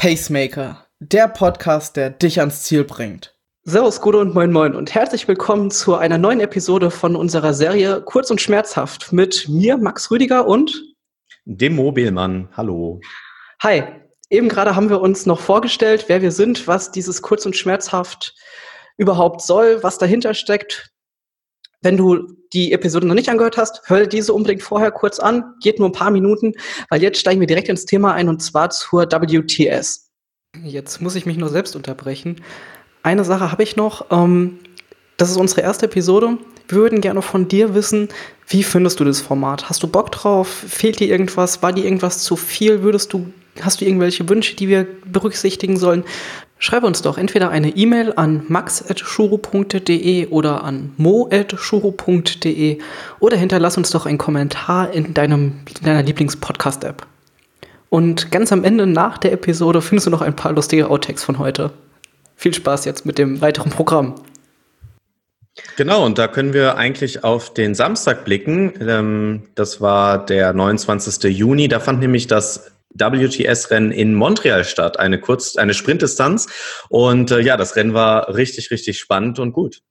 Pacemaker, der Podcast, der dich ans Ziel bringt. Servus, Gute und Moin Moin und herzlich willkommen zu einer neuen Episode von unserer Serie Kurz und Schmerzhaft mit mir, Max Rüdiger und dem Mobilmann. Hallo. Hi. Eben gerade haben wir uns noch vorgestellt, wer wir sind, was dieses Kurz und Schmerzhaft überhaupt soll, was dahinter steckt. Wenn du die Episode noch nicht angehört hast, hör diese unbedingt vorher kurz an. Geht nur ein paar Minuten, weil jetzt steigen wir direkt ins Thema ein und zwar zur WTS. Jetzt muss ich mich nur selbst unterbrechen. Eine Sache habe ich noch. Ähm, das ist unsere erste Episode. Wir würden gerne von dir wissen, wie findest du das Format? Hast du Bock drauf? Fehlt dir irgendwas? War dir irgendwas zu viel? Würdest du, hast du irgendwelche Wünsche, die wir berücksichtigen sollen? Schreibe uns doch entweder eine E-Mail an max.shuro.de oder an mo.shuro.de oder hinterlass uns doch einen Kommentar in, deinem, in deiner Lieblingspodcast-App. Und ganz am Ende nach der Episode findest du noch ein paar lustige Outtakes von heute. Viel Spaß jetzt mit dem weiteren Programm. Genau, und da können wir eigentlich auf den Samstag blicken. Ähm, das war der 29. Juni. Da fand nämlich das WTS-Rennen in Montreal statt, eine kurz, eine Sprintdistanz. Und äh, ja, das Rennen war richtig, richtig spannend und gut.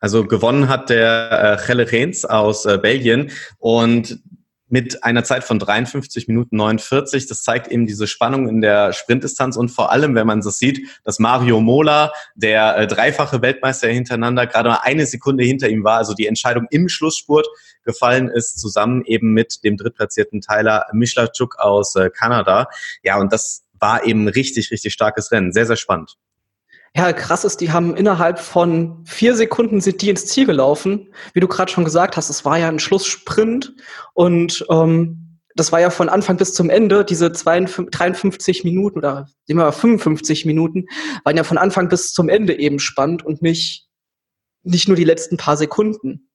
Also gewonnen hat der äh, Chelle Reens aus äh, Belgien und mit einer Zeit von 53 Minuten 49. Das zeigt eben diese Spannung in der Sprintdistanz und vor allem, wenn man das sieht, dass Mario Mola, der äh, dreifache Weltmeister hintereinander, gerade mal eine Sekunde hinter ihm war, also die Entscheidung im Schlussspurt gefallen ist, zusammen eben mit dem drittplatzierten Tyler Michlachuk aus äh, Kanada. Ja, und das war eben richtig, richtig starkes Rennen. Sehr, sehr spannend. Ja, krass ist, die haben innerhalb von vier Sekunden sind die ins Ziel gelaufen. Wie du gerade schon gesagt hast, es war ja ein Schlusssprint und ähm, das war ja von Anfang bis zum Ende, diese 52, 53 Minuten oder sehen wir mal 55 Minuten, waren ja von Anfang bis zum Ende eben spannend und nicht, nicht nur die letzten paar Sekunden.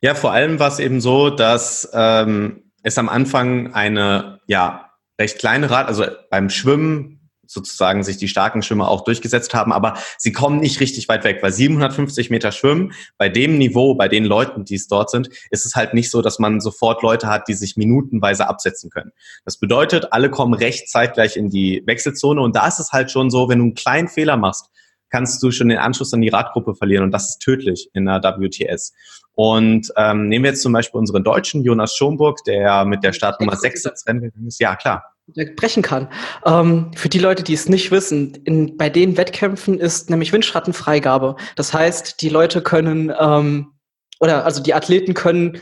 Ja, vor allem war es eben so, dass ähm, es am Anfang eine ja recht kleine Rad, also beim Schwimmen sozusagen sich die starken Schwimmer auch durchgesetzt haben, aber sie kommen nicht richtig weit weg, weil 750 Meter Schwimmen bei dem Niveau, bei den Leuten, die es dort sind, ist es halt nicht so, dass man sofort Leute hat, die sich minutenweise absetzen können. Das bedeutet, alle kommen recht zeitgleich in die Wechselzone und da ist es halt schon so, wenn du einen kleinen Fehler machst, kannst du schon den Anschluss an die Radgruppe verlieren und das ist tödlich in der WTS. Und ähm, nehmen wir jetzt zum Beispiel unseren Deutschen Jonas Schomburg, der mit der Startnummer 6 ins Rennen gegangen ist. Ja, klar brechen kann. Ähm, für die Leute, die es nicht wissen, in, bei den Wettkämpfen ist nämlich Windschattenfreigabe. Das heißt, die Leute können, ähm, oder also die Athleten können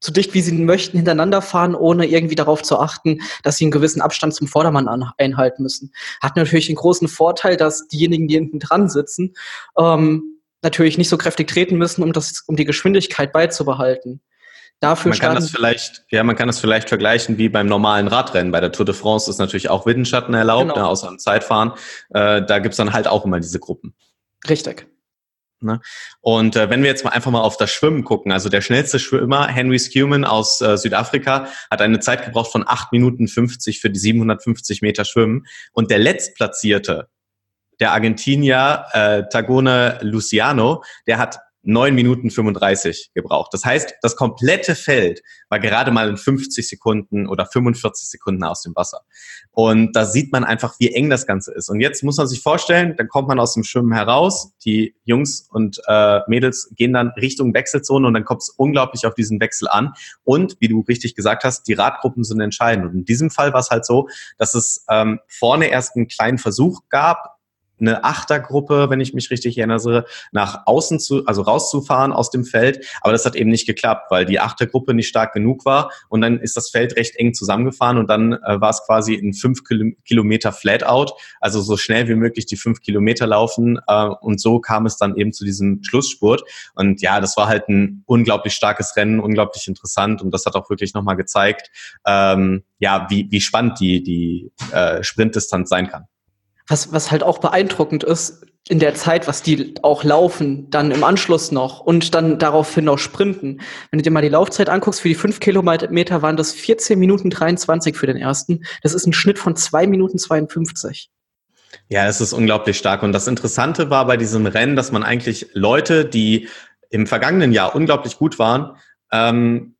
so dicht wie sie möchten hintereinander fahren, ohne irgendwie darauf zu achten, dass sie einen gewissen Abstand zum Vordermann an, einhalten müssen. Hat natürlich den großen Vorteil, dass diejenigen, die hinten dran sitzen, ähm, natürlich nicht so kräftig treten müssen, um, das, um die Geschwindigkeit beizubehalten. Dafür man kann das vielleicht, ja, man kann das vielleicht vergleichen wie beim normalen Radrennen. Bei der Tour de France ist natürlich auch Windschatten erlaubt, genau. ne, außer im Zeitfahren. Äh, da gibt's dann halt auch immer diese Gruppen. Richtig. Ne? Und äh, wenn wir jetzt mal einfach mal auf das Schwimmen gucken, also der schnellste Schwimmer, Henry Scuman aus äh, Südafrika, hat eine Zeit gebraucht von 8 Minuten 50 für die 750 Meter Schwimmen. Und der letztplatzierte, der Argentinier äh, Tagone Luciano, der hat 9 Minuten 35 gebraucht. Das heißt, das komplette Feld war gerade mal in 50 Sekunden oder 45 Sekunden aus dem Wasser. Und da sieht man einfach, wie eng das Ganze ist. Und jetzt muss man sich vorstellen, dann kommt man aus dem Schwimmen heraus, die Jungs und äh, Mädels gehen dann Richtung Wechselzone und dann kommt es unglaublich auf diesen Wechsel an. Und wie du richtig gesagt hast, die Radgruppen sind entscheidend. Und in diesem Fall war es halt so, dass es ähm, vorne erst einen kleinen Versuch gab, eine Achtergruppe, wenn ich mich richtig erinnere, nach außen zu, also rauszufahren aus dem Feld. Aber das hat eben nicht geklappt, weil die Achtergruppe nicht stark genug war. Und dann ist das Feld recht eng zusammengefahren und dann äh, war es quasi ein fünf Kilometer Flatout, also so schnell wie möglich die fünf Kilometer laufen. Äh, und so kam es dann eben zu diesem Schlussspurt. Und ja, das war halt ein unglaublich starkes Rennen, unglaublich interessant. Und das hat auch wirklich nochmal gezeigt, ähm, ja, wie, wie spannend die, die äh, Sprintdistanz sein kann was, was halt auch beeindruckend ist, in der Zeit, was die auch laufen, dann im Anschluss noch und dann daraufhin noch sprinten. Wenn du dir mal die Laufzeit anguckst, für die fünf Kilometer waren das 14 Minuten 23 für den ersten. Das ist ein Schnitt von zwei Minuten 52. Ja, es ist unglaublich stark. Und das Interessante war bei diesem Rennen, dass man eigentlich Leute, die im vergangenen Jahr unglaublich gut waren, ähm,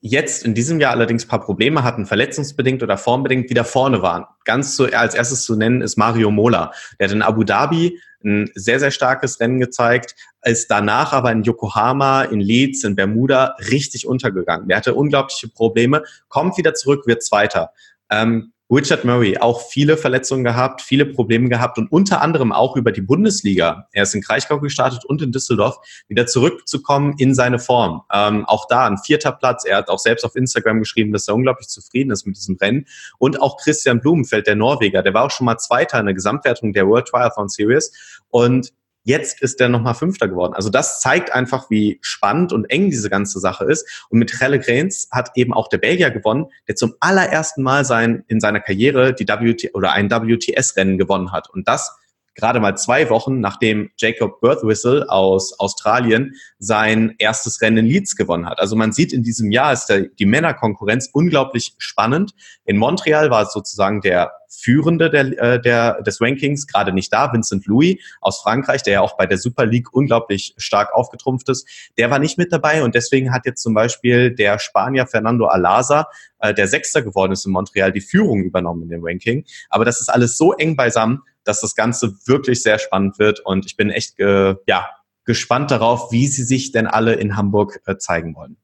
jetzt in diesem Jahr allerdings paar Probleme hatten, verletzungsbedingt oder formbedingt wieder vorne waren. Ganz zu, als erstes zu nennen ist Mario Mola. Der hat in Abu Dhabi ein sehr, sehr starkes Rennen gezeigt, ist danach aber in Yokohama, in Leeds, in Bermuda richtig untergegangen. Der hatte unglaubliche Probleme, kommt wieder zurück, wird Zweiter. Ähm, Richard Murray auch viele Verletzungen gehabt, viele Probleme gehabt und unter anderem auch über die Bundesliga. Er ist in Kraichgau gestartet und in Düsseldorf wieder zurückzukommen in seine Form. Ähm, auch da ein vierter Platz. Er hat auch selbst auf Instagram geschrieben, dass er unglaublich zufrieden ist mit diesem Rennen. Und auch Christian Blumenfeld, der Norweger, der war auch schon mal Zweiter in der Gesamtwertung der World Triathlon Series und Jetzt ist er nochmal Fünfter geworden. Also das zeigt einfach, wie spannend und eng diese ganze Sache ist. Und mit Trelle Grains hat eben auch der Belgier gewonnen, der zum allerersten Mal sein, in seiner Karriere die WT oder ein WTS-Rennen gewonnen hat. Und das gerade mal zwei Wochen, nachdem Jacob Birthwhistle aus Australien sein erstes Rennen in Leeds gewonnen hat. Also man sieht in diesem Jahr ist der, die Männerkonkurrenz unglaublich spannend. In Montreal war es sozusagen der Führende der, äh, der, des Rankings, gerade nicht da, Vincent Louis aus Frankreich, der ja auch bei der Super League unglaublich stark aufgetrumpft ist, der war nicht mit dabei und deswegen hat jetzt zum Beispiel der Spanier Fernando Alaza, äh, der Sechster geworden ist in Montreal, die Führung übernommen in dem Ranking. Aber das ist alles so eng beisammen, dass das Ganze wirklich sehr spannend wird und ich bin echt äh, ja, gespannt darauf, wie sie sich denn alle in Hamburg äh, zeigen wollen.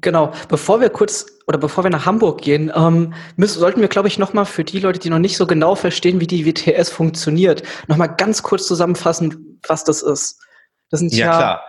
Genau, bevor wir kurz oder bevor wir nach Hamburg gehen, ähm, müssen, sollten wir, glaube ich, nochmal für die Leute, die noch nicht so genau verstehen, wie die WTS funktioniert, nochmal ganz kurz zusammenfassen, was das ist. Das sind ja, ja klar.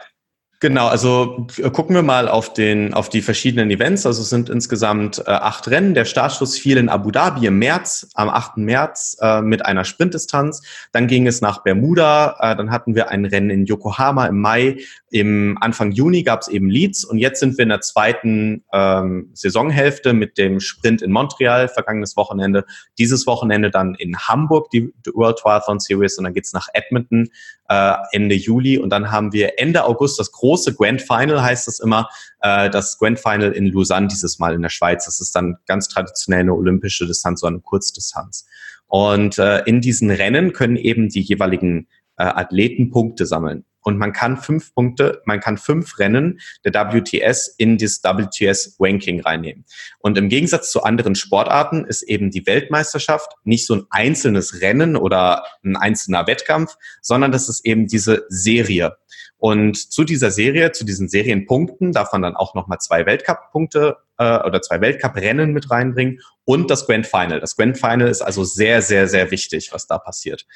Genau, also äh, gucken wir mal auf, den, auf die verschiedenen Events. Also es sind insgesamt äh, acht Rennen. Der Startschuss fiel in Abu Dhabi im März, am 8. März äh, mit einer Sprintdistanz. Dann ging es nach Bermuda. Äh, dann hatten wir ein Rennen in Yokohama im Mai. Im Anfang Juni gab es eben Leeds. Und jetzt sind wir in der zweiten ähm, Saisonhälfte mit dem Sprint in Montreal vergangenes Wochenende. Dieses Wochenende dann in Hamburg die World Triathlon Series. Und dann geht's nach Edmonton äh, Ende Juli. Und dann haben wir Ende August das große Grand Final, heißt es immer, äh, das Grand Final in Lausanne dieses Mal in der Schweiz. Das ist dann ganz traditionell eine olympische Distanz, so eine Kurzdistanz. Und äh, in diesen Rennen können eben die jeweiligen äh, Athleten Punkte sammeln. Und man kann fünf Punkte, man kann fünf Rennen der WTS in das WTS-Ranking reinnehmen. Und im Gegensatz zu anderen Sportarten ist eben die Weltmeisterschaft nicht so ein einzelnes Rennen oder ein einzelner Wettkampf, sondern das ist eben diese Serie. Und zu dieser Serie, zu diesen Serienpunkten darf man dann auch nochmal zwei Weltcup-Punkte äh, oder zwei Weltcup-Rennen mit reinbringen und das Grand Final. Das Grand Final ist also sehr, sehr, sehr wichtig, was da passiert.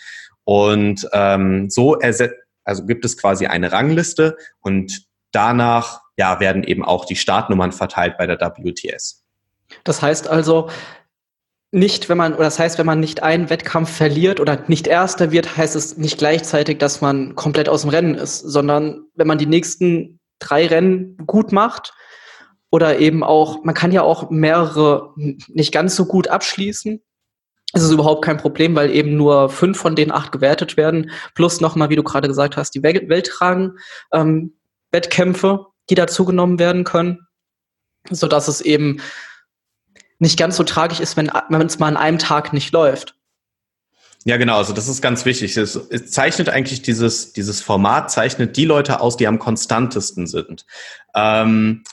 Und ähm, so ersetzt also gibt es quasi eine Rangliste und danach ja, werden eben auch die Startnummern verteilt bei der WTS. Das heißt also, nicht, wenn man, oder das heißt, wenn man nicht einen Wettkampf verliert oder nicht Erster wird, heißt es nicht gleichzeitig, dass man komplett aus dem Rennen ist, sondern wenn man die nächsten drei Rennen gut macht oder eben auch, man kann ja auch mehrere nicht ganz so gut abschließen, es ist überhaupt kein Problem, weil eben nur fünf von den acht gewertet werden. Plus nochmal, wie du gerade gesagt hast, die Weltragen-Wettkämpfe, ähm, die dazugenommen werden können. Sodass es eben nicht ganz so tragisch ist, wenn, wenn es mal an einem Tag nicht läuft. Ja, genau, also das ist ganz wichtig. Es, es, zeichnet eigentlich dieses, dieses Format, zeichnet die Leute aus, die am konstantesten sind. Ähm,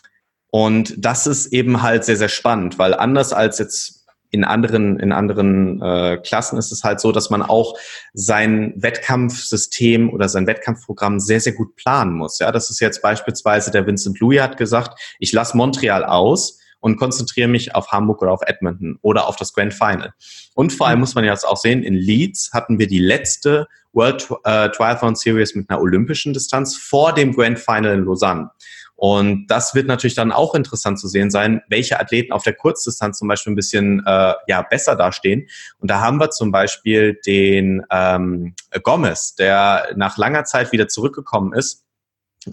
und das ist eben halt sehr, sehr spannend, weil anders als jetzt in anderen, in anderen äh, Klassen ist es halt so, dass man auch sein Wettkampfsystem oder sein Wettkampfprogramm sehr, sehr gut planen muss. Ja, das ist jetzt beispielsweise der Vincent Louis hat gesagt, ich lasse Montreal aus und konzentriere mich auf Hamburg oder auf Edmonton oder auf das Grand Final. Und vor allem muss man jetzt auch sehen, in Leeds hatten wir die letzte World äh, Triathlon Series mit einer olympischen Distanz vor dem Grand Final in Lausanne. Und das wird natürlich dann auch interessant zu sehen sein, welche Athleten auf der Kurzdistanz zum Beispiel ein bisschen äh, ja, besser dastehen. Und da haben wir zum Beispiel den ähm, Gomez, der nach langer Zeit wieder zurückgekommen ist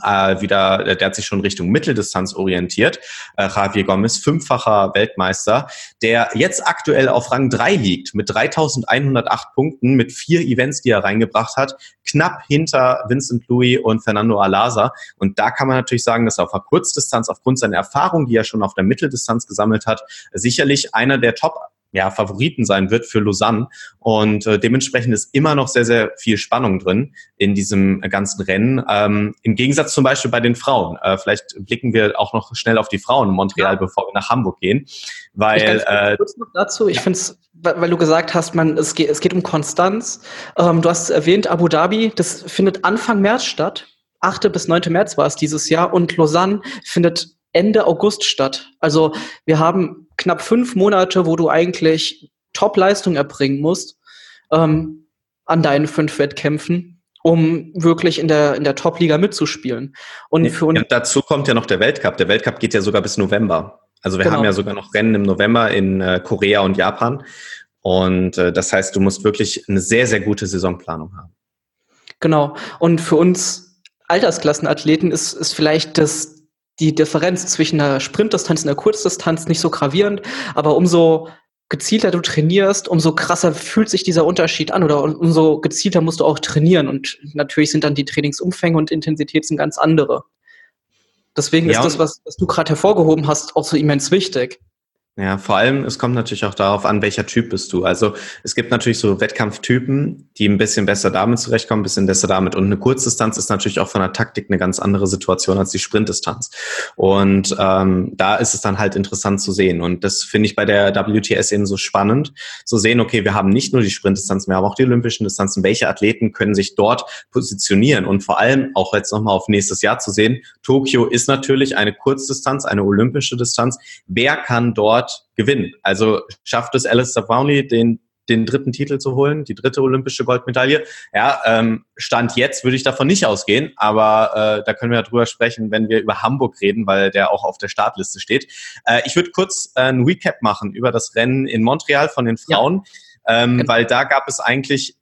äh, wieder, der hat sich schon Richtung Mitteldistanz orientiert. Äh, Javier Gomez, fünffacher Weltmeister, der jetzt aktuell auf Rang 3 liegt mit 3108 Punkten, mit vier Events, die er reingebracht hat, knapp hinter Vincent Louis und Fernando Alaza. Und da kann man natürlich sagen, dass er auf der Kurzdistanz aufgrund seiner Erfahrung, die er schon auf der Mitteldistanz gesammelt hat, sicherlich einer der Top ja, Favoriten sein wird für Lausanne. Und äh, dementsprechend ist immer noch sehr, sehr viel Spannung drin in diesem ganzen Rennen. Ähm, Im Gegensatz zum Beispiel bei den Frauen. Äh, vielleicht blicken wir auch noch schnell auf die Frauen in Montreal, ja. bevor wir nach Hamburg gehen. Weil ich äh, kurz noch dazu, ich ja. finde es, weil du gesagt hast, man, es geht, es geht um Konstanz. Ähm, du hast erwähnt, Abu Dhabi, das findet Anfang März statt. 8. bis 9. März war es dieses Jahr und Lausanne findet Ende August statt. Also wir haben knapp fünf Monate, wo du eigentlich Top-Leistung erbringen musst ähm, an deinen fünf Wettkämpfen, um wirklich in der, in der Top-Liga mitzuspielen. Und für uns ja, dazu kommt ja noch der Weltcup. Der Weltcup geht ja sogar bis November. Also wir genau. haben ja sogar noch Rennen im November in äh, Korea und Japan. Und äh, das heißt, du musst wirklich eine sehr, sehr gute Saisonplanung haben. Genau. Und für uns Altersklassenathleten ist, ist vielleicht das die Differenz zwischen einer Sprintdistanz und einer Kurzdistanz nicht so gravierend, aber umso gezielter du trainierst, umso krasser fühlt sich dieser Unterschied an oder umso gezielter musst du auch trainieren und natürlich sind dann die Trainingsumfänge und Intensitäten ganz andere. Deswegen ja, ist das, was, was du gerade hervorgehoben hast, auch so immens wichtig. Ja, vor allem, es kommt natürlich auch darauf an, welcher Typ bist du. Also es gibt natürlich so Wettkampftypen, die ein bisschen besser damit zurechtkommen, ein bisschen besser damit. Und eine Kurzdistanz ist natürlich auch von der Taktik eine ganz andere Situation als die Sprintdistanz. Und ähm, da ist es dann halt interessant zu sehen. Und das finde ich bei der WTS eben so spannend, zu sehen, okay, wir haben nicht nur die Sprintdistanz, wir haben auch die olympischen Distanzen. Welche Athleten können sich dort positionieren? Und vor allem auch jetzt nochmal auf nächstes Jahr zu sehen, Tokio ist natürlich eine Kurzdistanz, eine olympische Distanz. Wer kann dort dort gewinnen. Also schafft es Alistair Brownlee, den den dritten Titel zu holen, die dritte olympische Goldmedaille. Ja, ähm, Stand jetzt würde ich davon nicht ausgehen, aber äh, da können wir ja drüber sprechen, wenn wir über Hamburg reden, weil der auch auf der Startliste steht. Äh, ich würde kurz äh, ein Recap machen über das Rennen in Montreal von den Frauen, ja. ähm, weil da gab es eigentlich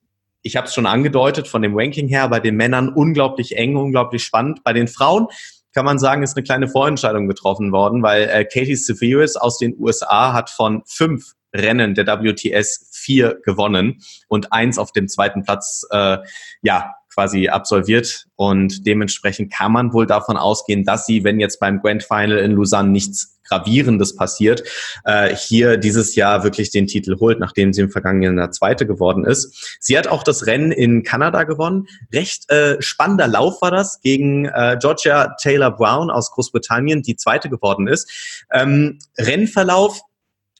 ich habe es schon angedeutet, von dem Ranking her bei den Männern unglaublich eng, unglaublich spannend. Bei den Frauen kann man sagen, ist eine kleine Vorentscheidung getroffen worden, weil äh, Katie Severus aus den USA hat von fünf Rennen der WTS vier gewonnen und eins auf dem zweiten Platz äh, ja quasi absolviert. Und dementsprechend kann man wohl davon ausgehen, dass sie, wenn jetzt beim Grand Final in Lausanne nichts Gravierendes passiert, äh, hier dieses Jahr wirklich den Titel holt, nachdem sie im vergangenen Jahr Zweite geworden ist. Sie hat auch das Rennen in Kanada gewonnen. Recht äh, spannender Lauf war das gegen äh, Georgia Taylor Brown aus Großbritannien, die Zweite geworden ist. Ähm, Rennverlauf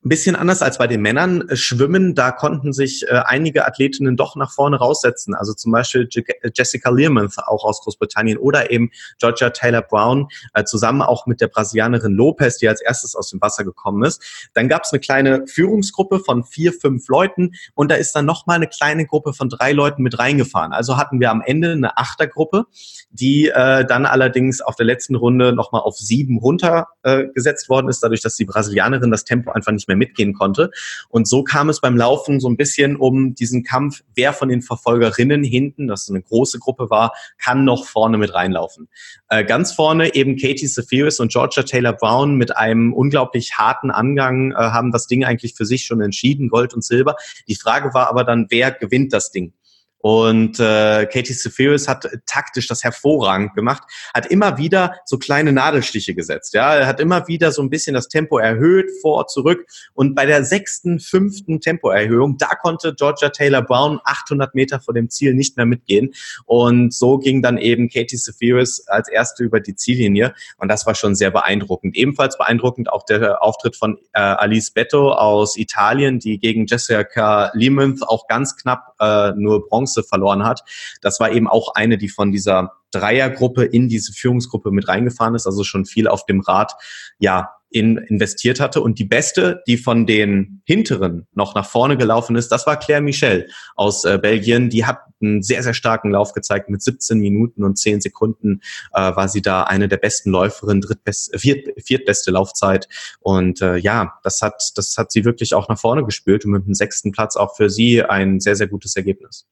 ein bisschen anders als bei den Männern. Äh, Schwimmen, da konnten sich äh, einige Athletinnen doch nach vorne raussetzen. Also zum Beispiel Je Jessica Learmonth, auch aus Großbritannien, oder eben Georgia Taylor Brown, äh, zusammen auch mit der Brasilianerin Lopez, die als erstes aus dem Wasser gekommen ist. Dann gab es eine kleine Führungsgruppe von vier, fünf Leuten und da ist dann nochmal eine kleine Gruppe von drei Leuten mit reingefahren. Also hatten wir am Ende eine Achtergruppe, die äh, dann allerdings auf der letzten Runde nochmal auf sieben runtergesetzt äh, worden ist, dadurch, dass die Brasilianerin das Tempo einfach nicht mehr mitgehen konnte. Und so kam es beim Laufen so ein bisschen um diesen Kampf, wer von den Verfolgerinnen hinten, das eine große Gruppe war, kann noch vorne mit reinlaufen. Äh, ganz vorne eben Katie Zephyrus und Georgia Taylor Brown mit einem unglaublich harten Angang äh, haben das Ding eigentlich für sich schon entschieden, Gold und Silber. Die Frage war aber dann, wer gewinnt das Ding? Und äh, Katie Seferis hat taktisch das hervorragend gemacht, hat immer wieder so kleine Nadelstiche gesetzt. Ja, hat immer wieder so ein bisschen das Tempo erhöht, vor, zurück. Und bei der sechsten, fünften Tempoerhöhung, da konnte Georgia Taylor Brown 800 Meter vor dem Ziel nicht mehr mitgehen. Und so ging dann eben Katie Seferis als erste über die Ziellinie. Und das war schon sehr beeindruckend. Ebenfalls beeindruckend auch der Auftritt von äh, Alice Betto aus Italien, die gegen Jessica Lemonth auch ganz knapp äh, nur Bronze Chance verloren hat. Das war eben auch eine, die von dieser Dreiergruppe in diese Führungsgruppe mit reingefahren ist, also schon viel auf dem Rad, ja, in, investiert hatte. Und die beste, die von den hinteren noch nach vorne gelaufen ist, das war Claire Michel aus äh, Belgien. Die hat einen sehr, sehr starken Lauf gezeigt. Mit 17 Minuten und 10 Sekunden äh, war sie da eine der besten Läuferinnen, drittbest, viert, viertbeste Laufzeit. Und äh, ja, das hat, das hat sie wirklich auch nach vorne gespült und mit dem sechsten Platz auch für sie ein sehr, sehr gutes Ergebnis.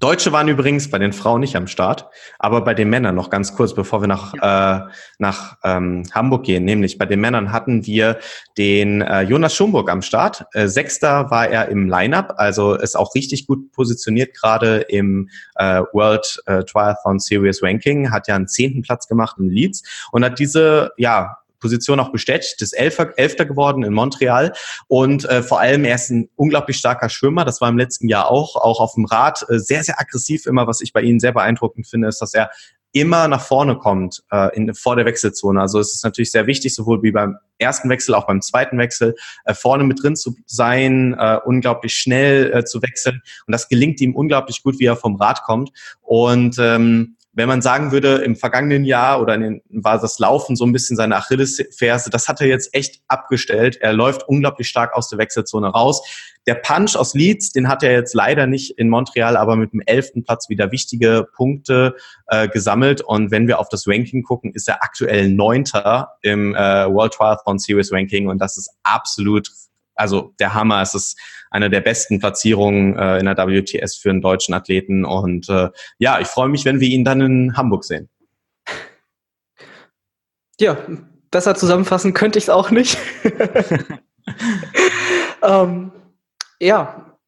Deutsche waren übrigens bei den Frauen nicht am Start, aber bei den Männern noch ganz kurz, bevor wir nach, ja. äh, nach ähm, Hamburg gehen. Nämlich bei den Männern hatten wir den äh, Jonas Schumburg am Start. Äh, Sechster war er im Lineup, also ist auch richtig gut positioniert gerade im äh, World äh, Triathlon Series Ranking. Hat ja einen zehnten Platz gemacht in Leeds und hat diese ja Position auch bestätigt, ist Elfer, Elfter geworden in Montreal und äh, vor allem er ist ein unglaublich starker Schwimmer, das war im letzten Jahr auch, auch auf dem Rad, äh, sehr, sehr aggressiv immer, was ich bei ihm sehr beeindruckend finde, ist, dass er immer nach vorne kommt äh, in, vor der Wechselzone. Also es ist natürlich sehr wichtig, sowohl wie beim ersten Wechsel, auch beim zweiten Wechsel, äh, vorne mit drin zu sein, äh, unglaublich schnell äh, zu wechseln. Und das gelingt ihm unglaublich gut, wie er vom Rad kommt. Und ähm, wenn man sagen würde, im vergangenen Jahr oder in den, war das Laufen so ein bisschen seine Achillesferse, das hat er jetzt echt abgestellt. Er läuft unglaublich stark aus der Wechselzone raus. Der Punch aus Leeds, den hat er jetzt leider nicht in Montreal, aber mit dem elften Platz wieder wichtige Punkte äh, gesammelt. Und wenn wir auf das Ranking gucken, ist er aktuell Neunter im äh, World Triathlon Series Ranking und das ist absolut also der Hammer. Es ist eine der besten Platzierungen äh, in der WTS für einen deutschen Athleten. Und äh, ja, ich freue mich, wenn wir ihn dann in Hamburg sehen. Ja, besser zusammenfassen könnte ich es auch nicht. ähm, ja,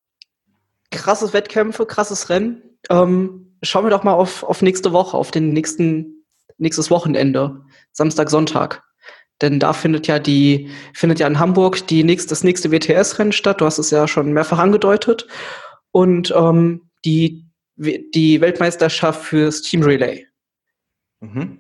krasses Wettkämpfe, krasses Rennen. Ähm, schauen wir doch mal auf, auf nächste Woche, auf den nächsten, nächstes Wochenende, Samstag, Sonntag. Denn da findet ja die, findet ja in Hamburg die nächst, das nächste WTS-Rennen statt. Du hast es ja schon mehrfach angedeutet. Und ähm, die, die Weltmeisterschaft fürs Team Relay. Mhm.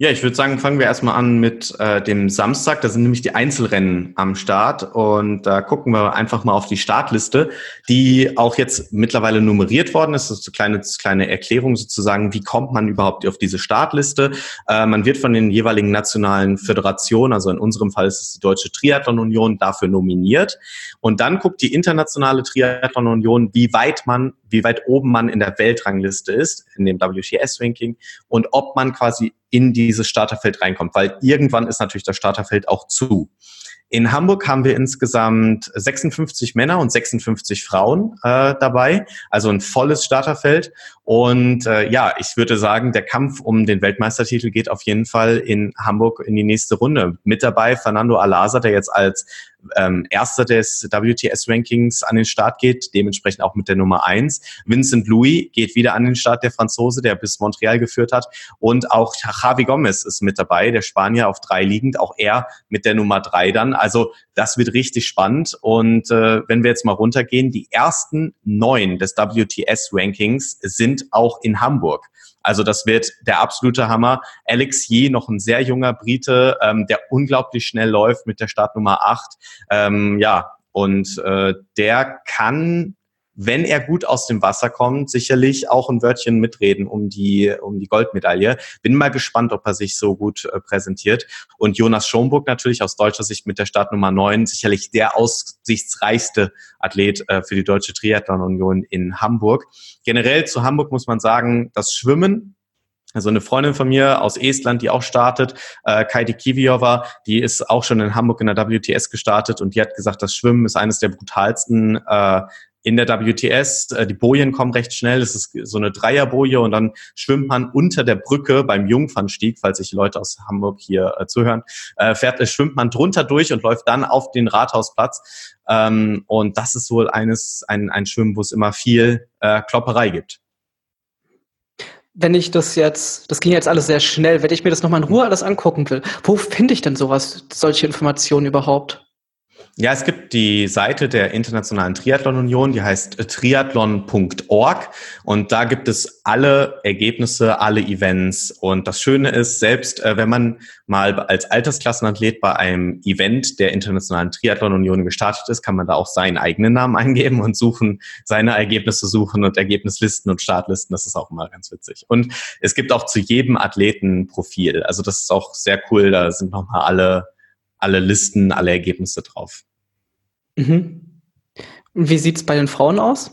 Ja, ich würde sagen, fangen wir erstmal an mit äh, dem Samstag. Da sind nämlich die Einzelrennen am Start und da gucken wir einfach mal auf die Startliste, die auch jetzt mittlerweile nummeriert worden ist. Das ist eine kleine, kleine Erklärung sozusagen, wie kommt man überhaupt auf diese Startliste. Äh, man wird von den jeweiligen nationalen Föderationen, also in unserem Fall ist es die Deutsche Triathlon Union, dafür nominiert. Und dann guckt die internationale Triathlon Union, wie weit man, wie weit oben man in der Weltrangliste ist, in dem WTS-Ranking und ob man quasi in dieses Starterfeld reinkommt, weil irgendwann ist natürlich das Starterfeld auch zu. In Hamburg haben wir insgesamt 56 Männer und 56 Frauen äh, dabei, also ein volles Starterfeld. Und äh, ja, ich würde sagen, der Kampf um den Weltmeistertitel geht auf jeden Fall in Hamburg in die nächste Runde. Mit dabei Fernando Alasa, der jetzt als ähm, Erster des WTS-Rankings an den Start geht, dementsprechend auch mit der Nummer eins. Vincent Louis geht wieder an den Start, der Franzose, der bis Montreal geführt hat. Und auch Javi Gomez ist mit dabei, der Spanier auf drei liegend, auch er mit der Nummer drei dann. Also das wird richtig spannend. Und äh, wenn wir jetzt mal runtergehen, die ersten neun des WTS-Rankings sind auch in Hamburg. Also das wird der absolute Hammer. Alex Yee, noch ein sehr junger Brite, ähm, der unglaublich schnell läuft mit der Startnummer 8. Ähm, ja, und äh, der kann wenn er gut aus dem Wasser kommt, sicherlich auch ein Wörtchen mitreden um die, um die Goldmedaille. Bin mal gespannt, ob er sich so gut äh, präsentiert. Und Jonas Schomburg natürlich aus deutscher Sicht mit der Startnummer 9 sicherlich der aussichtsreichste Athlet äh, für die Deutsche Triathlon Union in Hamburg. Generell zu Hamburg muss man sagen, das Schwimmen also eine Freundin von mir aus Estland, die auch startet, äh, Kaiti Kiviova, die ist auch schon in Hamburg in der WTS gestartet und die hat gesagt, das Schwimmen ist eines der brutalsten äh, in der WTS. Äh, die Bojen kommen recht schnell. Es ist so eine Dreierboje und dann schwimmt man unter der Brücke beim Jungfernstieg, falls sich Leute aus Hamburg hier äh, zuhören, äh, fährt, äh, schwimmt man drunter durch und läuft dann auf den Rathausplatz. Ähm, und das ist wohl eines, ein, ein Schwimmen, wo es immer viel äh, Klopperei gibt. Wenn ich das jetzt, das ging jetzt alles sehr schnell, wenn ich mir das nochmal in Ruhe alles angucken will, wo finde ich denn sowas, solche Informationen überhaupt? Ja, es gibt die Seite der Internationalen Triathlon Union, die heißt triathlon.org und da gibt es alle Ergebnisse, alle Events. Und das Schöne ist, selbst äh, wenn man mal als Altersklassenathlet bei einem Event der Internationalen Triathlon Union gestartet ist, kann man da auch seinen eigenen Namen eingeben und suchen, seine Ergebnisse suchen und Ergebnislisten und Startlisten, das ist auch immer ganz witzig. Und es gibt auch zu jedem Athleten Profil, also das ist auch sehr cool, da sind nochmal alle alle Listen, alle Ergebnisse drauf. Mhm. Wie sieht's bei den Frauen aus?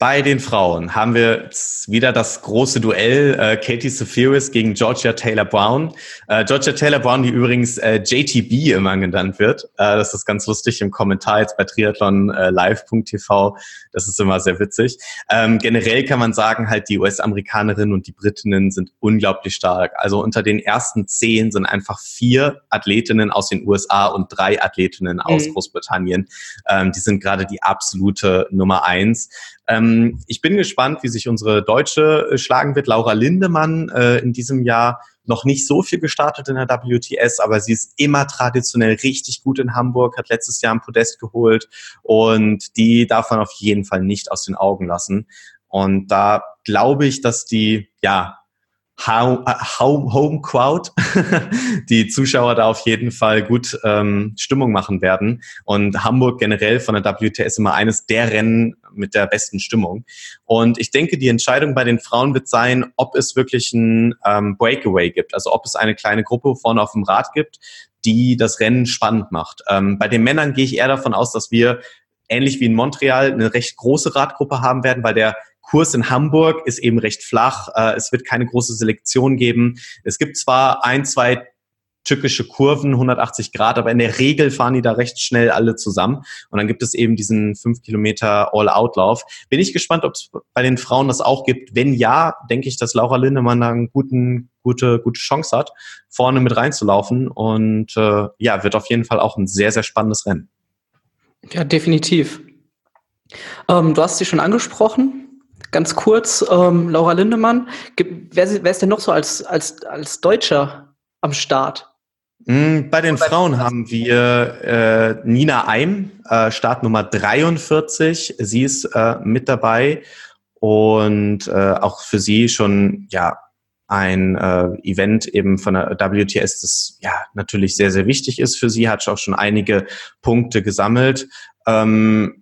Bei den Frauen haben wir wieder das große Duell äh, Katie Sephiris gegen Georgia Taylor Brown. Äh, Georgia Taylor Brown, die übrigens äh, JTB immer genannt wird. Äh, das ist ganz lustig im Kommentar jetzt bei triathlonlive.tv. Äh, das ist immer sehr witzig. Ähm, generell kann man sagen, halt die US-Amerikanerinnen und die Britinnen sind unglaublich stark. Also unter den ersten zehn sind einfach vier Athletinnen aus den USA und drei Athletinnen aus mhm. Großbritannien. Ähm, die sind gerade die absolute Nummer eins. Ähm, ich bin gespannt, wie sich unsere Deutsche äh, schlagen wird. Laura Lindemann äh, in diesem Jahr noch nicht so viel gestartet in der WTS, aber sie ist immer traditionell richtig gut in Hamburg, hat letztes Jahr ein Podest geholt und die darf man auf jeden Fall nicht aus den Augen lassen. Und da glaube ich, dass die, ja, Home Crowd, die Zuschauer da auf jeden Fall gut ähm, Stimmung machen werden. Und Hamburg generell von der WTS immer eines der Rennen mit der besten Stimmung. Und ich denke, die Entscheidung bei den Frauen wird sein, ob es wirklich ein ähm, Breakaway gibt, also ob es eine kleine Gruppe vorne auf dem Rad gibt, die das Rennen spannend macht. Ähm, bei den Männern gehe ich eher davon aus, dass wir ähnlich wie in Montreal eine recht große Radgruppe haben werden, weil der Kurs in Hamburg ist eben recht flach. Äh, es wird keine große Selektion geben. Es gibt zwar ein, zwei tückische Kurven, 180 Grad, aber in der Regel fahren die da recht schnell alle zusammen. Und dann gibt es eben diesen 5 Kilometer All-Out-Lauf. Bin ich gespannt, ob es bei den Frauen das auch gibt. Wenn ja, denke ich, dass Laura Lindemann da eine guten, gute, gute Chance hat, vorne mit reinzulaufen. Und äh, ja, wird auf jeden Fall auch ein sehr, sehr spannendes Rennen. Ja, definitiv. Ähm, du hast sie schon angesprochen. Ganz kurz, ähm, Laura Lindemann, wer, wer ist denn noch so als, als, als Deutscher am Start? Hm, bei den Frauen haben wir äh, Nina Eim, äh, Startnummer 43. Sie ist äh, mit dabei und äh, auch für sie schon ja ein äh, Event eben von der WTS, das ja natürlich sehr, sehr wichtig ist für sie, hat auch schon einige Punkte gesammelt. Ähm,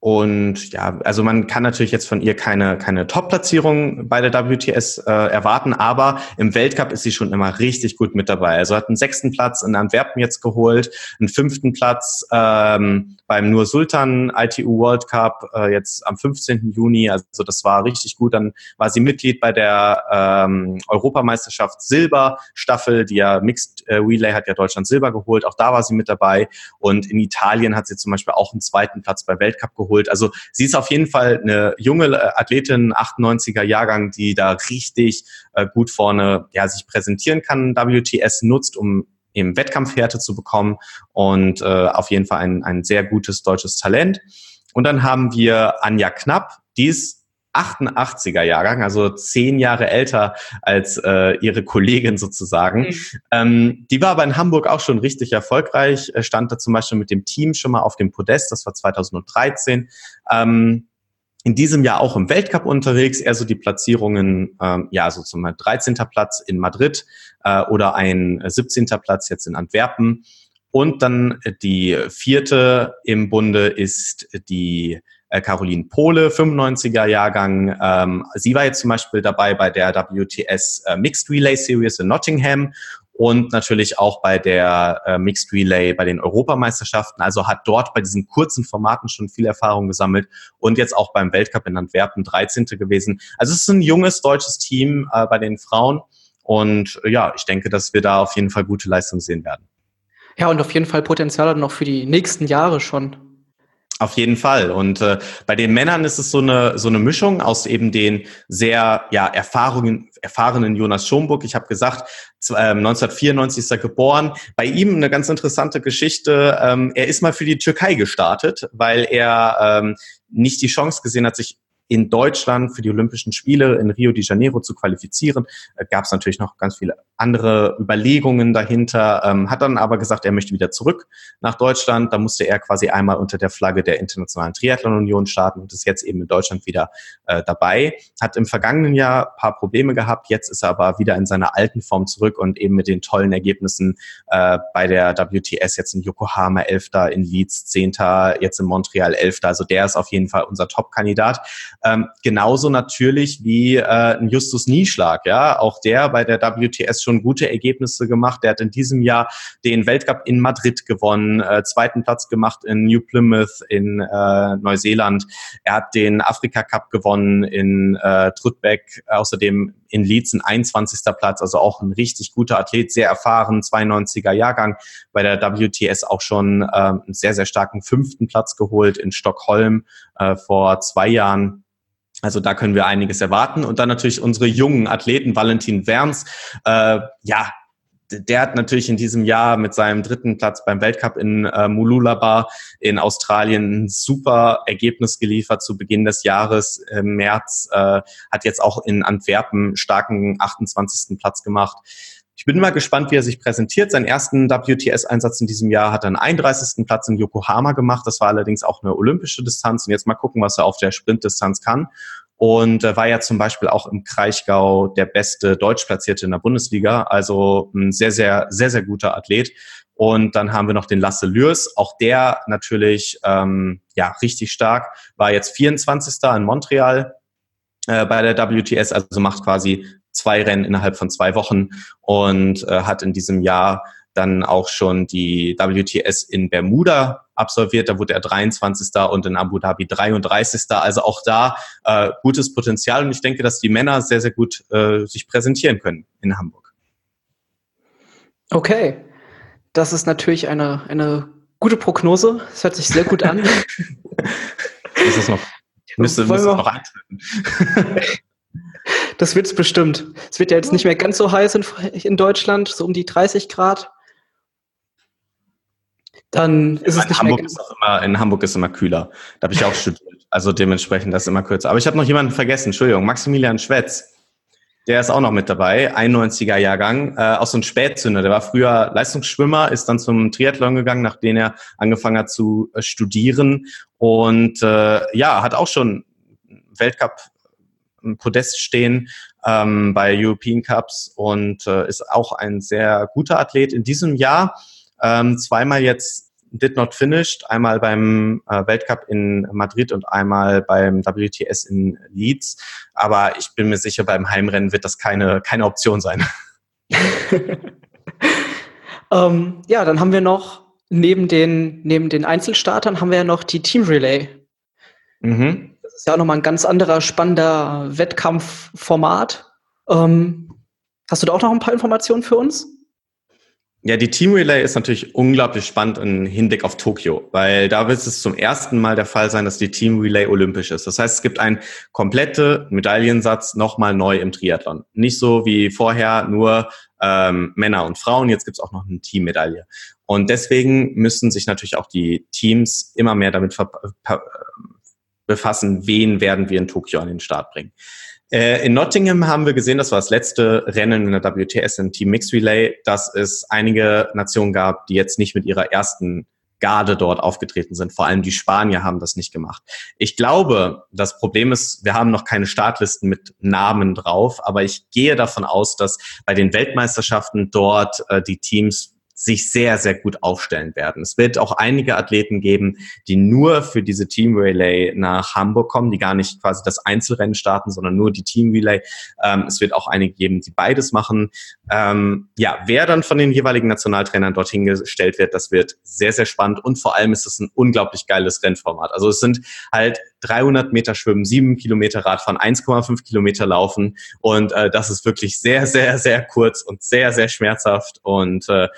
und ja, also man kann natürlich jetzt von ihr keine, keine Top-Platzierung bei der WTS äh, erwarten, aber im Weltcup ist sie schon immer richtig gut mit dabei. Also hat einen sechsten Platz in Antwerpen jetzt geholt, einen fünften Platz ähm, beim Nur Sultan ITU World Cup äh, jetzt am 15. Juni. Also das war richtig gut. Dann war sie Mitglied bei der ähm, Europameisterschaft Silber Staffel, die ja Mixed äh, Relay hat ja Deutschland Silber geholt. Auch da war sie mit dabei. Und in Italien hat sie zum Beispiel auch einen zweiten Platz bei Weltcup geholt geholt. Also sie ist auf jeden Fall eine junge äh, Athletin, 98er Jahrgang, die da richtig äh, gut vorne ja, sich präsentieren kann. WTS nutzt, um eben Wettkampfhärte zu bekommen und äh, auf jeden Fall ein, ein sehr gutes deutsches Talent. Und dann haben wir Anja Knapp, die ist 88er Jahrgang, also zehn Jahre älter als äh, ihre Kollegin sozusagen. Mhm. Ähm, die war aber in Hamburg auch schon richtig erfolgreich, äh, stand da zum Beispiel mit dem Team schon mal auf dem Podest, das war 2013. Ähm, in diesem Jahr auch im Weltcup unterwegs, eher so die Platzierungen, ähm, ja, so zum Beispiel 13. Platz in Madrid äh, oder ein 17. Platz jetzt in Antwerpen. Und dann die vierte im Bunde ist die äh, Caroline Pohle, 95er Jahrgang. Ähm, sie war jetzt zum Beispiel dabei bei der WTS äh, Mixed Relay Series in Nottingham und natürlich auch bei der äh, Mixed Relay bei den Europameisterschaften. Also hat dort bei diesen kurzen Formaten schon viel Erfahrung gesammelt und jetzt auch beim Weltcup in Antwerpen 13. gewesen. Also es ist ein junges deutsches Team äh, bei den Frauen und äh, ja, ich denke, dass wir da auf jeden Fall gute Leistungen sehen werden. Ja, und auf jeden Fall Potenzial noch für die nächsten Jahre schon. Auf jeden Fall. Und äh, bei den Männern ist es so eine, so eine Mischung aus eben den sehr ja, erfahrenen, erfahrenen Jonas Schomburg. Ich habe gesagt, 1994 ähm, ist er geboren. Bei ihm eine ganz interessante Geschichte. Ähm, er ist mal für die Türkei gestartet, weil er ähm, nicht die Chance gesehen hat, sich in Deutschland für die Olympischen Spiele in Rio de Janeiro zu qualifizieren. Äh, Gab es natürlich noch ganz viele andere Überlegungen dahinter, ähm, hat dann aber gesagt, er möchte wieder zurück nach Deutschland. Da musste er quasi einmal unter der Flagge der Internationalen Triathlon Union starten und ist jetzt eben in Deutschland wieder äh, dabei. Hat im vergangenen Jahr paar Probleme gehabt, jetzt ist er aber wieder in seiner alten Form zurück und eben mit den tollen Ergebnissen äh, bei der WTS jetzt in Yokohama 11. in Leeds 10. jetzt in Montreal 11. Also der ist auf jeden Fall unser Top-Kandidat. Ähm, genauso natürlich wie äh, ein Justus Nieschlag, ja, auch der bei der WTS schon gute Ergebnisse gemacht. Der hat in diesem Jahr den Weltcup in Madrid gewonnen, äh, zweiten Platz gemacht in New Plymouth in äh, Neuseeland. Er hat den Afrika Cup gewonnen in äh, Trutbeck, außerdem in Leeds ein 21. Platz, also auch ein richtig guter Athlet, sehr erfahren, 92er Jahrgang, bei der WTS auch schon äh, einen sehr, sehr starken fünften Platz geholt in Stockholm äh, vor zwei Jahren. Also da können wir einiges erwarten. Und dann natürlich unsere jungen Athleten, Valentin Werns, äh, ja, der hat natürlich in diesem Jahr mit seinem dritten Platz beim Weltcup in äh, Mululaba in Australien ein super Ergebnis geliefert zu Beginn des Jahres im März, äh, hat jetzt auch in Antwerpen starken 28. Platz gemacht. Ich bin mal gespannt, wie er sich präsentiert. Seinen ersten WTS-Einsatz in diesem Jahr hat er einen 31. Platz in Yokohama gemacht. Das war allerdings auch eine olympische Distanz. Und jetzt mal gucken, was er auf der Sprintdistanz kann und äh, war ja zum Beispiel auch im Kraichgau der beste Deutschplatzierte in der Bundesliga. Also ein sehr, sehr, sehr, sehr guter Athlet. Und dann haben wir noch den Lasse Lürs, auch der natürlich ähm, ja richtig stark, war jetzt 24. in Montreal äh, bei der WTS, also macht quasi zwei Rennen innerhalb von zwei Wochen und äh, hat in diesem Jahr dann auch schon die WTS in Bermuda absolviert. Da wurde er 23. und in Abu Dhabi 33. Also auch da äh, gutes Potenzial. Und ich denke, dass die Männer sehr, sehr gut äh, sich präsentieren können in Hamburg. Okay. Das ist natürlich eine, eine gute Prognose. Das hört sich sehr gut an. ist es noch? Müsste, müsste noch eintreten. Das wird es bestimmt. Es wird ja jetzt nicht mehr ganz so heiß in, in Deutschland, so um die 30 Grad dann ist ja, es nicht Hamburg mehr ist immer, In Hamburg ist immer kühler. Da habe ich auch studiert. Also dementsprechend das ist immer kürzer. Aber ich habe noch jemanden vergessen. Entschuldigung, Maximilian Schwetz. Der ist auch noch mit dabei, 91er Jahrgang, äh, auch so ein Spätzünder. Der war früher Leistungsschwimmer, ist dann zum Triathlon gegangen, nachdem er angefangen hat zu äh, studieren. Und äh, ja, hat auch schon Weltcup Podest stehen ähm, bei European Cups und äh, ist auch ein sehr guter Athlet in diesem Jahr ähm, zweimal jetzt did not finished, einmal beim äh, Weltcup in Madrid und einmal beim WTS in Leeds. Aber ich bin mir sicher, beim Heimrennen wird das keine, keine Option sein. ähm, ja, dann haben wir noch neben den, neben den Einzelstartern haben wir ja noch die Team Relay. Mhm. Das ist ja auch nochmal ein ganz anderer spannender Wettkampfformat. Ähm, hast du da auch noch ein paar Informationen für uns? Ja, die Team Relay ist natürlich unglaublich spannend im Hinblick auf Tokio, weil da wird es zum ersten Mal der Fall sein, dass die Team Relay olympisch ist. Das heißt, es gibt einen kompletten Medaillensatz nochmal neu im Triathlon. Nicht so wie vorher nur ähm, Männer und Frauen, jetzt gibt es auch noch eine Teammedaille. Und deswegen müssen sich natürlich auch die Teams immer mehr damit befassen, wen werden wir in Tokio an den Start bringen. Äh, in Nottingham haben wir gesehen, das war das letzte Rennen in der WTS im Team Mixed Relay, dass es einige Nationen gab, die jetzt nicht mit ihrer ersten Garde dort aufgetreten sind. Vor allem die Spanier haben das nicht gemacht. Ich glaube, das Problem ist, wir haben noch keine Startlisten mit Namen drauf, aber ich gehe davon aus, dass bei den Weltmeisterschaften dort äh, die Teams sich sehr, sehr gut aufstellen werden. Es wird auch einige Athleten geben, die nur für diese Team Relay nach Hamburg kommen, die gar nicht quasi das Einzelrennen starten, sondern nur die Team Relay. Ähm, es wird auch einige geben, die beides machen. Ähm, ja, wer dann von den jeweiligen Nationaltrainern dorthin gestellt wird, das wird sehr, sehr spannend und vor allem ist es ein unglaublich geiles Rennformat. Also es sind halt 300 Meter Schwimmen, 7 Kilometer Radfahren, 1,5 Kilometer Laufen und äh, das ist wirklich sehr, sehr, sehr kurz und sehr, sehr schmerzhaft und äh,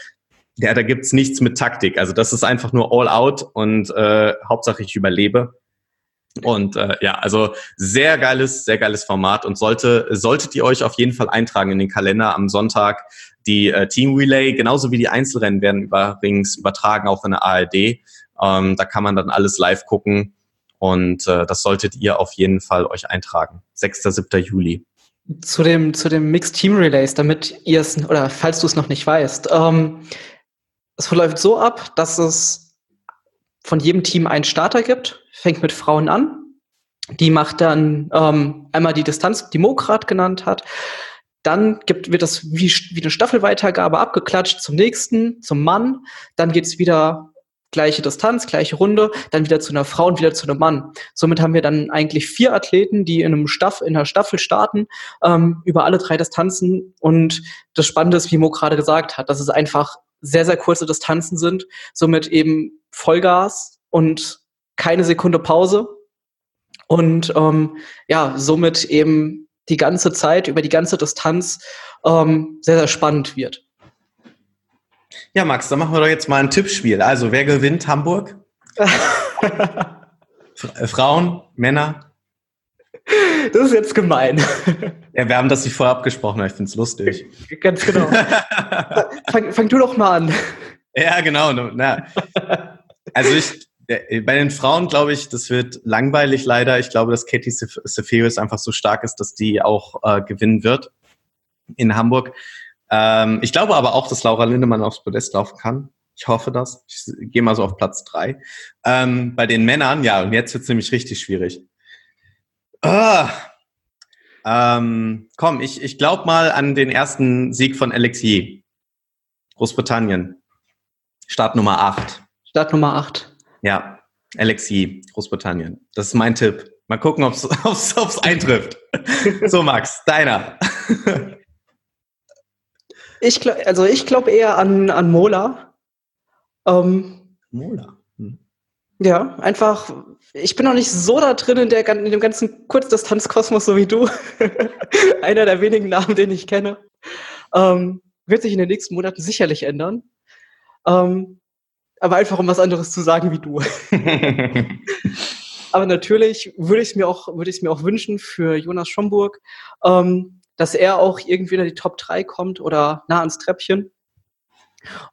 ja, da gibt's nichts mit Taktik. Also das ist einfach nur all out und äh, Hauptsache ich überlebe. Und äh, ja, also sehr geiles, sehr geiles Format und sollte, solltet ihr euch auf jeden Fall eintragen in den Kalender am Sonntag. Die äh, Team Relay, genauso wie die Einzelrennen werden übrigens übertragen, auch in der ARD. Ähm, da kann man dann alles live gucken und äh, das solltet ihr auf jeden Fall euch eintragen. 6. 7. Juli. Zu dem, zu dem Mixed Team Relays, damit ihr es, oder falls du es noch nicht weißt, ähm, es verläuft so ab, dass es von jedem Team einen Starter gibt, fängt mit Frauen an. Die macht dann ähm, einmal die Distanz, die Mo gerade genannt hat. Dann gibt, wird das wie, wie eine Staffelweitergabe abgeklatscht zum nächsten, zum Mann. Dann geht's wieder gleiche Distanz, gleiche Runde, dann wieder zu einer Frau und wieder zu einem Mann. Somit haben wir dann eigentlich vier Athleten, die in einem Staff, in einer Staffel starten, ähm, über alle drei Distanzen. Und das Spannende ist, wie Mo gerade gesagt hat, dass es einfach sehr, sehr kurze Distanzen sind, somit eben Vollgas und keine Sekunde Pause. Und ähm, ja, somit eben die ganze Zeit, über die ganze Distanz ähm, sehr, sehr spannend wird. Ja, Max, dann machen wir doch jetzt mal ein Tippspiel. Also, wer gewinnt Hamburg? Frauen, Männer? Das ist jetzt gemein. Ja, wir haben das nicht vorher abgesprochen, aber ich finde es lustig. Ganz genau. fang, fang du doch mal an. Ja, genau. Na. Also ich, bei den Frauen glaube ich, das wird langweilig leider. Ich glaube, dass Katie Seferis einfach so stark ist, dass die auch äh, gewinnen wird in Hamburg. Ähm, ich glaube aber auch, dass Laura Lindemann aufs Podest laufen kann. Ich hoffe das. Ich gehe mal so auf Platz drei. Ähm, bei den Männern, ja, und jetzt wird es nämlich richtig schwierig. Ah. Ähm, komm, ich, ich glaube mal an den ersten Sieg von Alexis. Großbritannien. Start Nummer 8. Start Nummer 8. Ja, Alexis, Großbritannien. Das ist mein Tipp. Mal gucken, ob es eintrifft. so, Max, deiner. ich glaub, also ich glaube eher an, an Mola. Ähm, Mola. Ja, einfach, ich bin noch nicht so da drin in, der, in dem ganzen Kurzdistanzkosmos so wie du. Einer der wenigen Namen, den ich kenne. Ähm, wird sich in den nächsten Monaten sicherlich ändern. Ähm, aber einfach um was anderes zu sagen wie du. aber natürlich würde ich es mir auch, würde mir auch wünschen für Jonas Schomburg, ähm, dass er auch irgendwie in die Top 3 kommt oder nah ans Treppchen.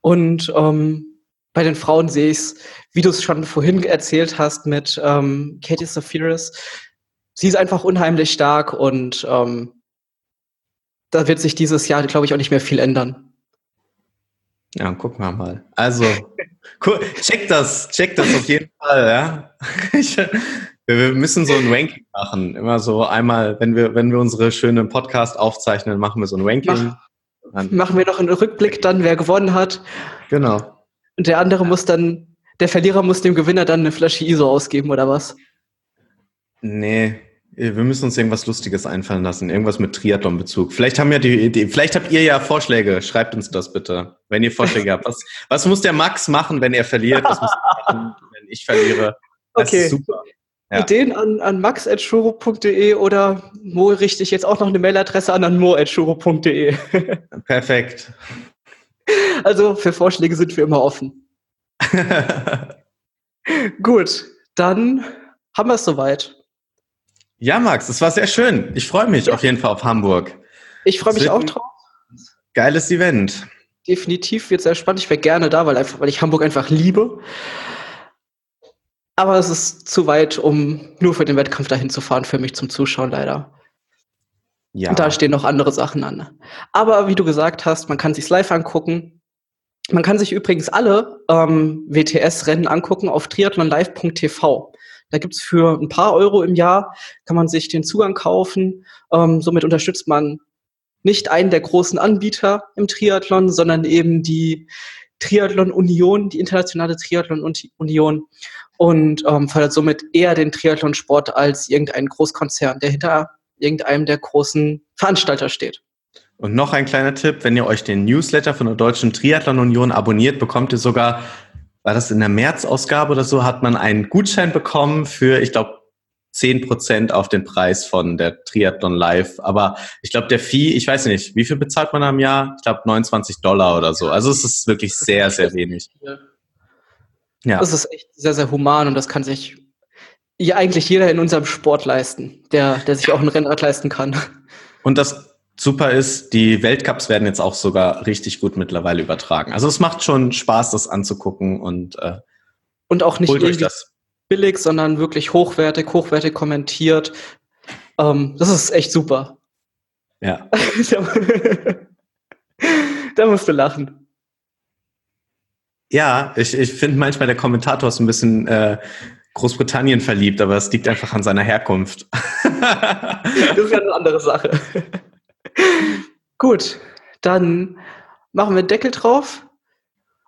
Und ähm, bei den Frauen sehe ich es, wie du es schon vorhin erzählt hast mit ähm, Katie Safiris. Sie ist einfach unheimlich stark und ähm, da wird sich dieses Jahr, glaube ich, auch nicht mehr viel ändern. Ja, gucken wir mal. Also, cool. check das, check das auf jeden Fall, ja. Ich, wir müssen so ein Ranking machen. Immer so einmal, wenn wir, wenn wir unsere schönen Podcast aufzeichnen, machen wir so ein Ranking. Mach, machen wir noch einen Rückblick dann, wer gewonnen hat. Genau. Und der andere muss dann, der Verlierer muss dem Gewinner dann eine Flasche ISO ausgeben, oder was? Nee, wir müssen uns irgendwas Lustiges einfallen lassen, irgendwas mit Triathlon-Bezug. Vielleicht haben ja die Idee, vielleicht habt ihr ja Vorschläge. Schreibt uns das bitte, wenn ihr Vorschläge habt. Was, was muss der Max machen, wenn er verliert? Was muss er machen, wenn ich verliere? Das okay. ist super. Ja. Ideen an, an max.shuro.de oder Mo richte ich jetzt auch noch eine Mailadresse an an mo.shuro.de. Perfekt. Also für Vorschläge sind wir immer offen. Gut, dann haben wir es soweit. Ja, Max, es war sehr schön. Ich freue mich ja. auf jeden Fall auf Hamburg. Ich freue mich auch drauf. Geiles Event. Definitiv wird sehr spannend. Ich wäre gerne da, weil, einfach, weil ich Hamburg einfach liebe. Aber es ist zu weit, um nur für den Wettkampf dahin zu fahren, für mich zum Zuschauen leider. Ja. Da stehen noch andere Sachen an. Aber wie du gesagt hast, man kann sich live angucken. Man kann sich übrigens alle ähm, WTS-Rennen angucken auf triathlonlive.tv. Da gibt's für ein paar Euro im Jahr, kann man sich den Zugang kaufen. Ähm, somit unterstützt man nicht einen der großen Anbieter im Triathlon, sondern eben die Triathlon Union, die internationale Triathlon Union und ähm, fördert somit eher den Triathlonsport als irgendein Großkonzern, der hinter irgendeinem der großen Veranstalter steht. Und noch ein kleiner Tipp, wenn ihr euch den Newsletter von der Deutschen Triathlon Union abonniert, bekommt ihr sogar war das in der März-Ausgabe oder so, hat man einen Gutschein bekommen für, ich glaube, 10% auf den Preis von der Triathlon Live. Aber ich glaube, der Fee, ich weiß nicht, wie viel bezahlt man am Jahr? Ich glaube, 29 Dollar oder so. Also es ist wirklich sehr, sehr wenig. Ja. Das ist echt sehr, sehr human und das kann sich ja eigentlich jeder in unserem Sport leisten, der, der sich auch ein Rennrad leisten kann. Und das super ist, die Weltcups werden jetzt auch sogar richtig gut mittlerweile übertragen. Also es macht schon Spaß, das anzugucken und äh, und auch nicht billig, sondern wirklich hochwertig, hochwertig kommentiert. Ähm, das ist echt super. Ja. da musst du lachen. Ja, ich, ich finde manchmal der Kommentator ist ein bisschen äh, Großbritannien verliebt, aber es liegt einfach an seiner Herkunft. das ist ja eine andere Sache. Gut, dann machen wir Deckel drauf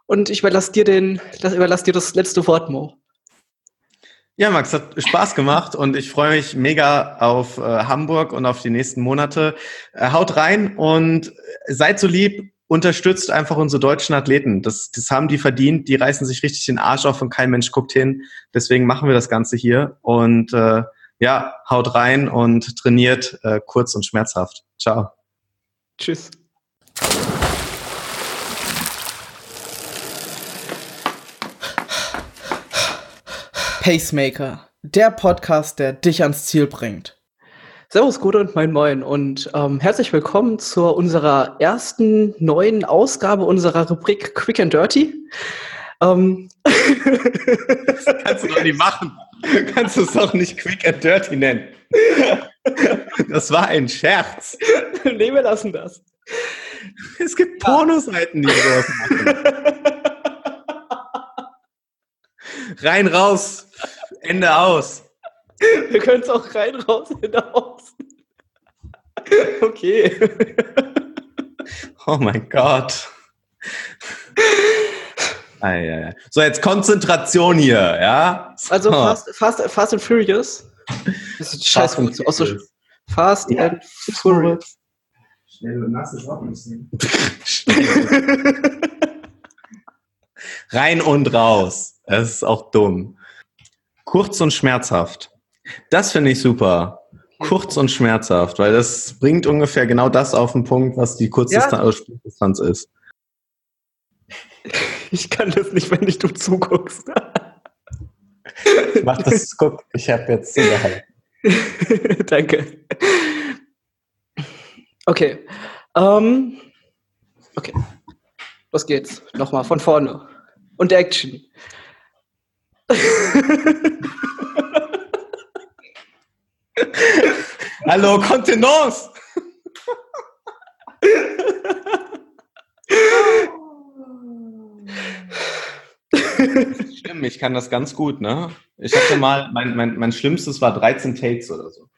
und ich überlasse dir, den, überlasse dir das letzte Wort, Mo. Ja, Max, hat Spaß gemacht und ich freue mich mega auf äh, Hamburg und auf die nächsten Monate. Äh, haut rein und seid so lieb, unterstützt einfach unsere deutschen Athleten. Das, das haben die verdient, die reißen sich richtig den Arsch auf und kein Mensch guckt hin. Deswegen machen wir das Ganze hier und äh, ja, haut rein und trainiert äh, kurz und schmerzhaft. Ciao. Tschüss. Pacemaker, der Podcast, der dich ans Ziel bringt. Servus, Gute und Moin Moin und ähm, herzlich willkommen zu unserer ersten neuen Ausgabe unserer Rubrik Quick and Dirty. Ähm, das kannst du doch nicht machen. Du kannst es doch nicht Quick and Dirty nennen. Das war ein Scherz. nee, wir lassen das. Es gibt Pornoseiten, die sowas machen. Rein, raus, Ende aus. Wir können es auch rein, raus, Ende aus. Okay. Oh mein Gott. So, jetzt Konzentration hier, ja? Also Fast, Fast, Fast and Furious. Das ist scheiß Fast, and so, Fast ja. and Furious. Schnell und nass ist auch nicht Rein und raus. Das ist auch dumm. Kurz und schmerzhaft. Das finde ich super. Kurz und schmerzhaft, weil das bringt ungefähr genau das auf den Punkt, was die Kurzdistanz ja. ist. Ich kann das nicht, wenn nicht du zuguckst. Mach das, guck, ich habe jetzt zugehalten. Danke. Okay. Um, ähm, okay. Los geht's. Nochmal von vorne. Und Action. Hallo, Kontenance! Stimmt, ich kann das ganz gut, ne? Ich hatte mal, mein, mein, mein Schlimmstes war 13 Takes oder so.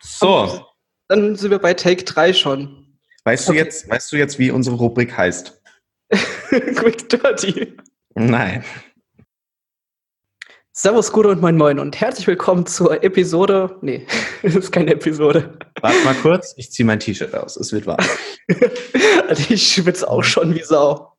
so. Dann sind wir bei Take 3 schon. Weißt okay. du jetzt, weißt du jetzt, wie unsere Rubrik heißt? Quick Dirty. Nein. Servus, Gute und Moin Moin und herzlich willkommen zur Episode. Nee, es ist keine Episode. Warte mal kurz, ich ziehe mein T-Shirt aus, es wird warm. ich schwitze auch schon wie Sau.